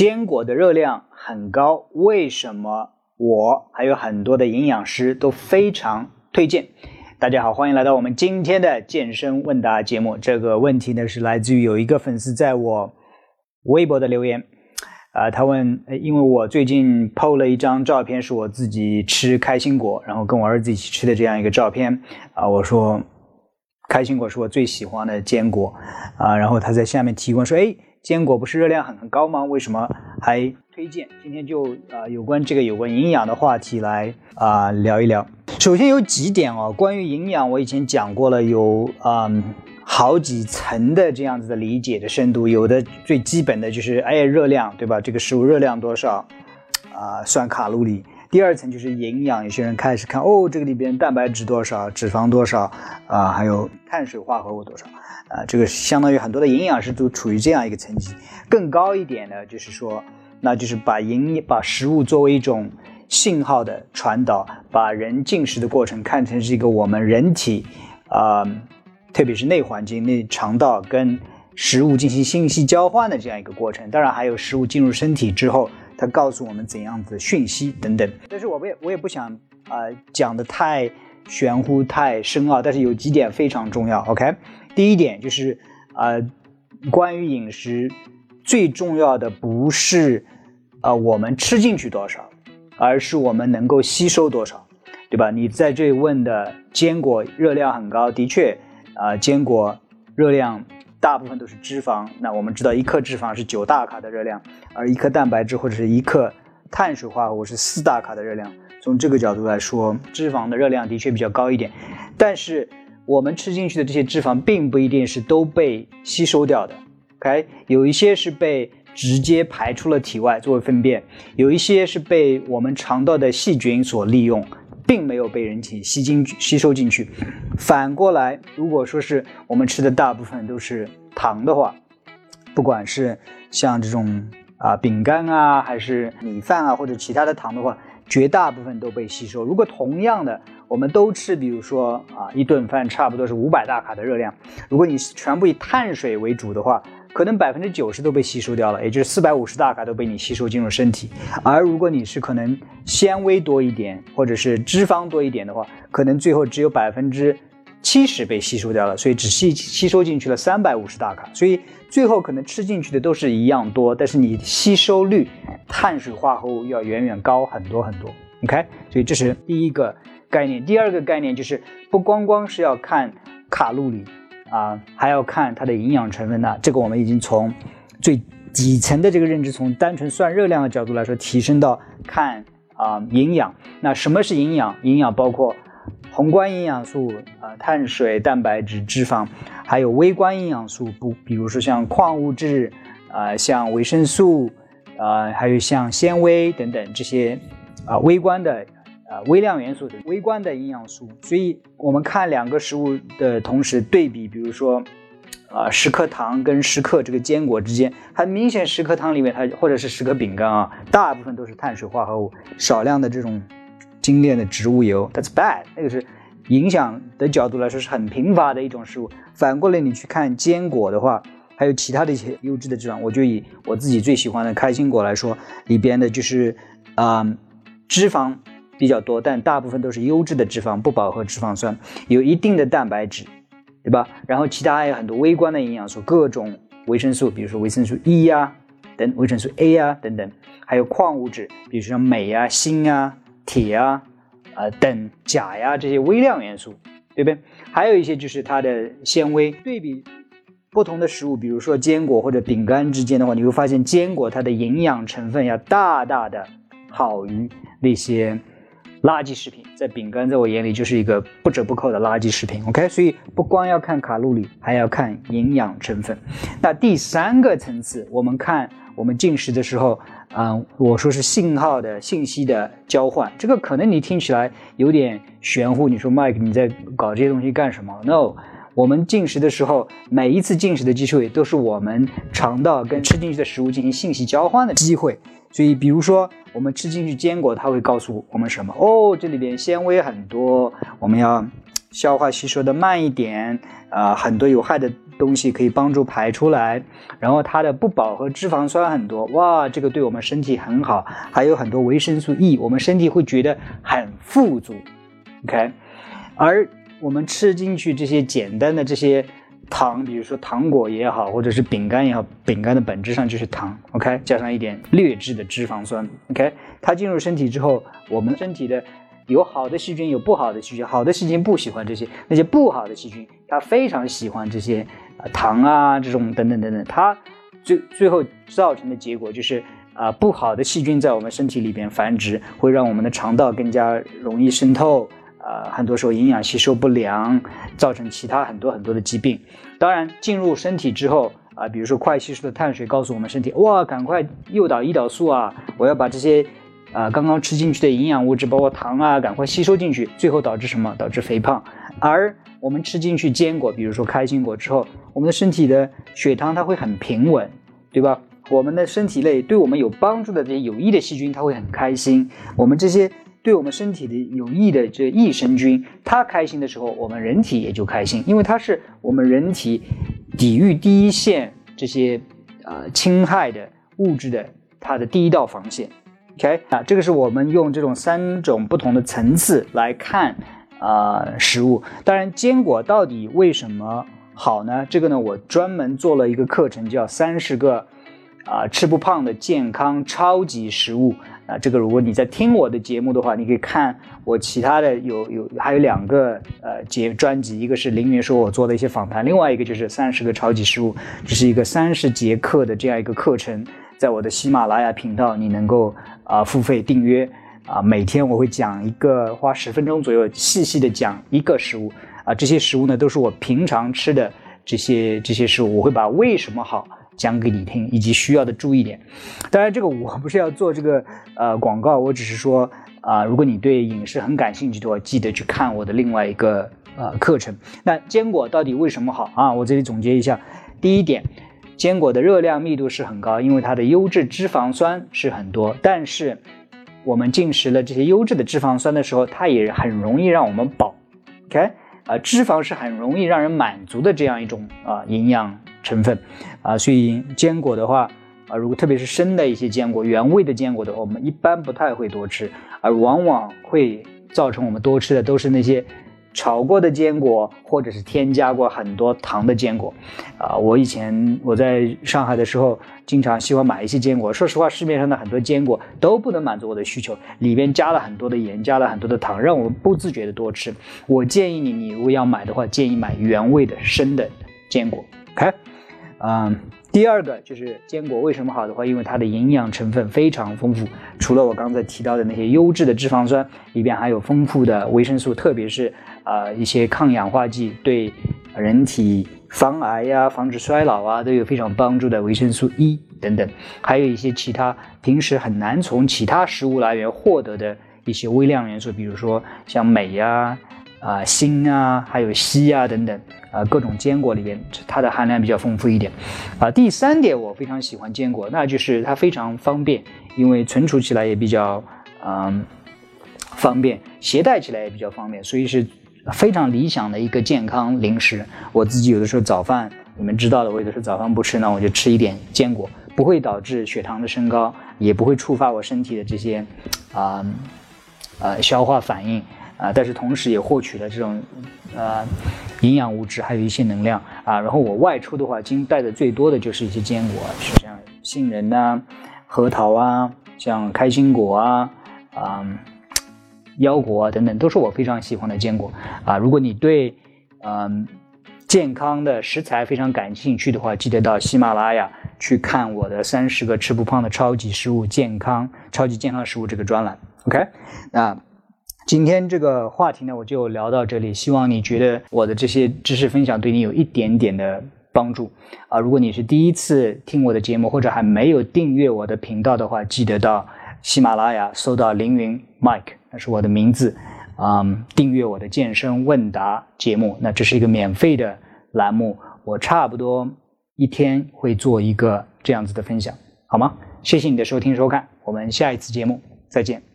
坚果的热量很高，为什么我还有很多的营养师都非常推荐？大家好，欢迎来到我们今天的健身问答节目。这个问题呢是来自于有一个粉丝在我微博的留言，啊，他问，因为我最近 PO 了一张照片，是我自己吃开心果，然后跟我儿子一起吃的这样一个照片，啊，我说开心果是我最喜欢的坚果，啊，然后他在下面提问说，哎。坚果不是热量很很高吗？为什么还推荐？今天就啊有关这个有关营养的话题来啊聊一聊。首先有几点哦，关于营养，我以前讲过了，有啊好几层的这样子的理解的深度。有的最基本的就是哎热量对吧？这个食物热量多少啊？算卡路里。第二层就是营养，有些人开始看哦，这个里边蛋白质多少，脂肪多少啊，还有碳水化合物多少啊，这个相当于很多的营养师都处于这样一个层级。更高一点呢，就是说，那就是把营把食物作为一种信号的传导，把人进食的过程看成是一个我们人体啊，特别是内环境内肠道跟食物进行信息交换的这样一个过程。当然还有食物进入身体之后。它告诉我们怎样子讯息等等，但是我不也我也不想啊讲的太玄乎太深奥，但是有几点非常重要。OK，第一点就是啊，关于饮食最重要的不是啊我们吃进去多少，而是我们能够吸收多少，对吧？你在这问的坚果热量很高，的确啊坚果热量。大部分都是脂肪，那我们知道一克脂肪是九大卡的热量，而一克蛋白质或者是一克碳水化合物是四大卡的热量。从这个角度来说，脂肪的热量的确比较高一点。但是我们吃进去的这些脂肪并不一定是都被吸收掉的，OK？有一些是被直接排出了体外作为粪便，有一些是被我们肠道的细菌所利用。并没有被人体吸进吸收进去。反过来，如果说是我们吃的大部分都是糖的话，不管是像这种啊饼干啊，还是米饭啊，或者其他的糖的话，绝大部分都被吸收。如果同样的，我们都吃，比如说啊一顿饭差不多是五百大卡的热量，如果你全部以碳水为主的话。可能百分之九十都被吸收掉了，也就是四百五十大卡都被你吸收进入身体。而如果你是可能纤维多一点，或者是脂肪多一点的话，可能最后只有百分之七十被吸收掉了，所以只吸吸收进去了三百五十大卡。所以最后可能吃进去的都是一样多，但是你吸收率碳水化合物要远远高很多很多。OK，所以这是第一个概念。第二个概念就是不光光是要看卡路里。啊，还要看它的营养成分呐。这个我们已经从最底层的这个认知，从单纯算热量的角度来说，提升到看啊营养。那什么是营养？营养包括宏观营养素啊，碳水、蛋白质、脂肪，还有微观营养素，不，比如说像矿物质啊，像维生素啊，还有像纤维等等这些啊微观的。啊，微量元素的微观的营养素，所以我们看两个食物的同时对比，比如说，啊，十克糖跟十克这个坚果之间，很明显，十克糖里面它或者是十克饼干啊，大部分都是碳水化合物，少量的这种精炼的植物油，That's bad，那个是影响的角度来说是很贫乏的一种食物。反过来你去看坚果的话，还有其他的一些优质的脂肪，我就以我自己最喜欢的开心果来说，里边的就是啊脂肪。比较多，但大部分都是优质的脂肪，不饱和脂肪酸，有一定的蛋白质，对吧？然后其他还有很多微观的营养素，各种维生素，比如说维生素 E 呀，等维生素 A 呀等等，还有矿物质，比如说镁呀、锌啊、铁啊、啊等钾呀这些微量元素，对不对？还有一些就是它的纤维。对比不同的食物，比如说坚果或者饼干之间的话，你会发现坚果它的营养成分要大大的好于那些。垃圾食品在饼干，在我眼里就是一个不折不扣的垃圾食品。OK，所以不光要看卡路里，还要看营养成分。那第三个层次，我们看我们进食的时候，啊，我说是信号的信息的交换。这个可能你听起来有点玄乎。你说 Mike，你在搞这些东西干什么？No，我们进食的时候，每一次进食的机会都是我们肠道跟吃进去的食物进行信息交换的机会。所以，比如说。我们吃进去坚果，它会告诉我们什么？哦，这里边纤维很多，我们要消化吸收的慢一点，啊，很多有害的东西可以帮助排出来，然后它的不饱和脂肪酸很多，哇，这个对我们身体很好，还有很多维生素 E，我们身体会觉得很富足，OK，而我们吃进去这些简单的这些糖，比如说糖果也好，或者是饼干也好，饼干的本质上就是糖，OK，加上一点劣质的脂肪酸，OK，它进入身体之后，我们身体的。有好的细菌，有不好的细菌。好的细菌不喜欢这些，那些不好的细菌，它非常喜欢这些啊糖啊这种等等等等。它最最后造成的结果就是啊不好的细菌在我们身体里边繁殖，会让我们的肠道更加容易渗透啊，很多时候营养吸收不良，造成其他很多很多的疾病。当然进入身体之后啊，比如说快吸收的碳水告诉我们身体，哇，赶快诱导胰岛素啊，我要把这些。啊，刚刚吃进去的营养物质，包括糖啊，赶快吸收进去，最后导致什么？导致肥胖。而我们吃进去坚果，比如说开心果之后，我们的身体的血糖它会很平稳，对吧？我们的身体内对我们有帮助的这些有益的细菌，它会很开心。我们这些对我们身体的有益的这益生菌，它开心的时候，我们人体也就开心，因为它是我们人体抵御第一线这些呃侵害的物质的它的第一道防线。OK 啊，这个是我们用这种三种不同的层次来看啊食物。当然，坚果到底为什么好呢？这个呢，我专门做了一个课程，叫三十个啊吃不胖的健康超级食物啊。这个如果你在听我的节目的话，你可以看我其他的有有还有两个呃节专辑，一个是凌云说我做的一些访谈，另外一个就是三十个超级食物，这是一个三十节课的这样一个课程。在我的喜马拉雅频道，你能够啊付费订阅啊，每天我会讲一个，花十分钟左右，细细的讲一个食物啊，这些食物呢都是我平常吃的这些这些食物，我会把为什么好讲给你听，以及需要的注意点。当然，这个我不是要做这个呃广告，我只是说啊，如果你对饮食很感兴趣的话，记得去看我的另外一个呃课程。那坚果到底为什么好啊？我这里总结一下，第一点。坚果的热量密度是很高，因为它的优质脂肪酸是很多。但是，我们进食了这些优质的脂肪酸的时候，它也很容易让我们饱。OK，啊，脂肪是很容易让人满足的这样一种啊营养成分啊，所以坚果的话啊，如果特别是生的一些坚果、原味的坚果的话，我们一般不太会多吃，而往往会造成我们多吃的都是那些。炒过的坚果，或者是添加过很多糖的坚果，啊，我以前我在上海的时候，经常喜欢买一些坚果。说实话，市面上的很多坚果都不能满足我的需求，里边加了很多的盐，加了很多的糖，让我们不自觉的多吃。我建议你，你如果要买的话，建议买原味的生的坚果。OK，嗯。第二个就是坚果为什么好的话，因为它的营养成分非常丰富，除了我刚才提到的那些优质的脂肪酸，里边还有丰富的维生素，特别是啊一些抗氧化剂，对人体防癌呀、防止衰老啊都有非常帮助的维生素 E 等等，还有一些其他平时很难从其他食物来源获得的一些微量元素，比如说像镁呀。啊，啊锌啊，还有硒啊，等等，啊，各种坚果里边，它的含量比较丰富一点。啊，第三点，我非常喜欢坚果，那就是它非常方便，因为存储起来也比较，嗯，方便，携带起来也比较方便，所以是非常理想的一个健康零食。我自己有的时候早饭，你们知道的，我有的时候早饭不吃，那我就吃一点坚果，不会导致血糖的升高，也不会触发我身体的这些，啊，呃，消化反应。啊，但是同时也获取了这种，呃，营养物质，还有一些能量啊。然后我外出的话，今带的最多的就是一些坚果，是像杏仁呐、核桃啊，像开心果啊、啊腰果啊等等，都是我非常喜欢的坚果啊。如果你对嗯健康的食材非常感兴趣的话，记得到喜马拉雅去看我的三十个吃不胖的超级食物健康超级健康食物这个专栏。OK，那。今天这个话题呢，我就聊到这里。希望你觉得我的这些知识分享对你有一点点的帮助啊！如果你是第一次听我的节目，或者还没有订阅我的频道的话，记得到喜马拉雅搜到凌云 Mike，那是我的名字啊，订阅我的健身问答节目。那这是一个免费的栏目，我差不多一天会做一个这样子的分享，好吗？谢谢你的收听收看，我们下一次节目再见。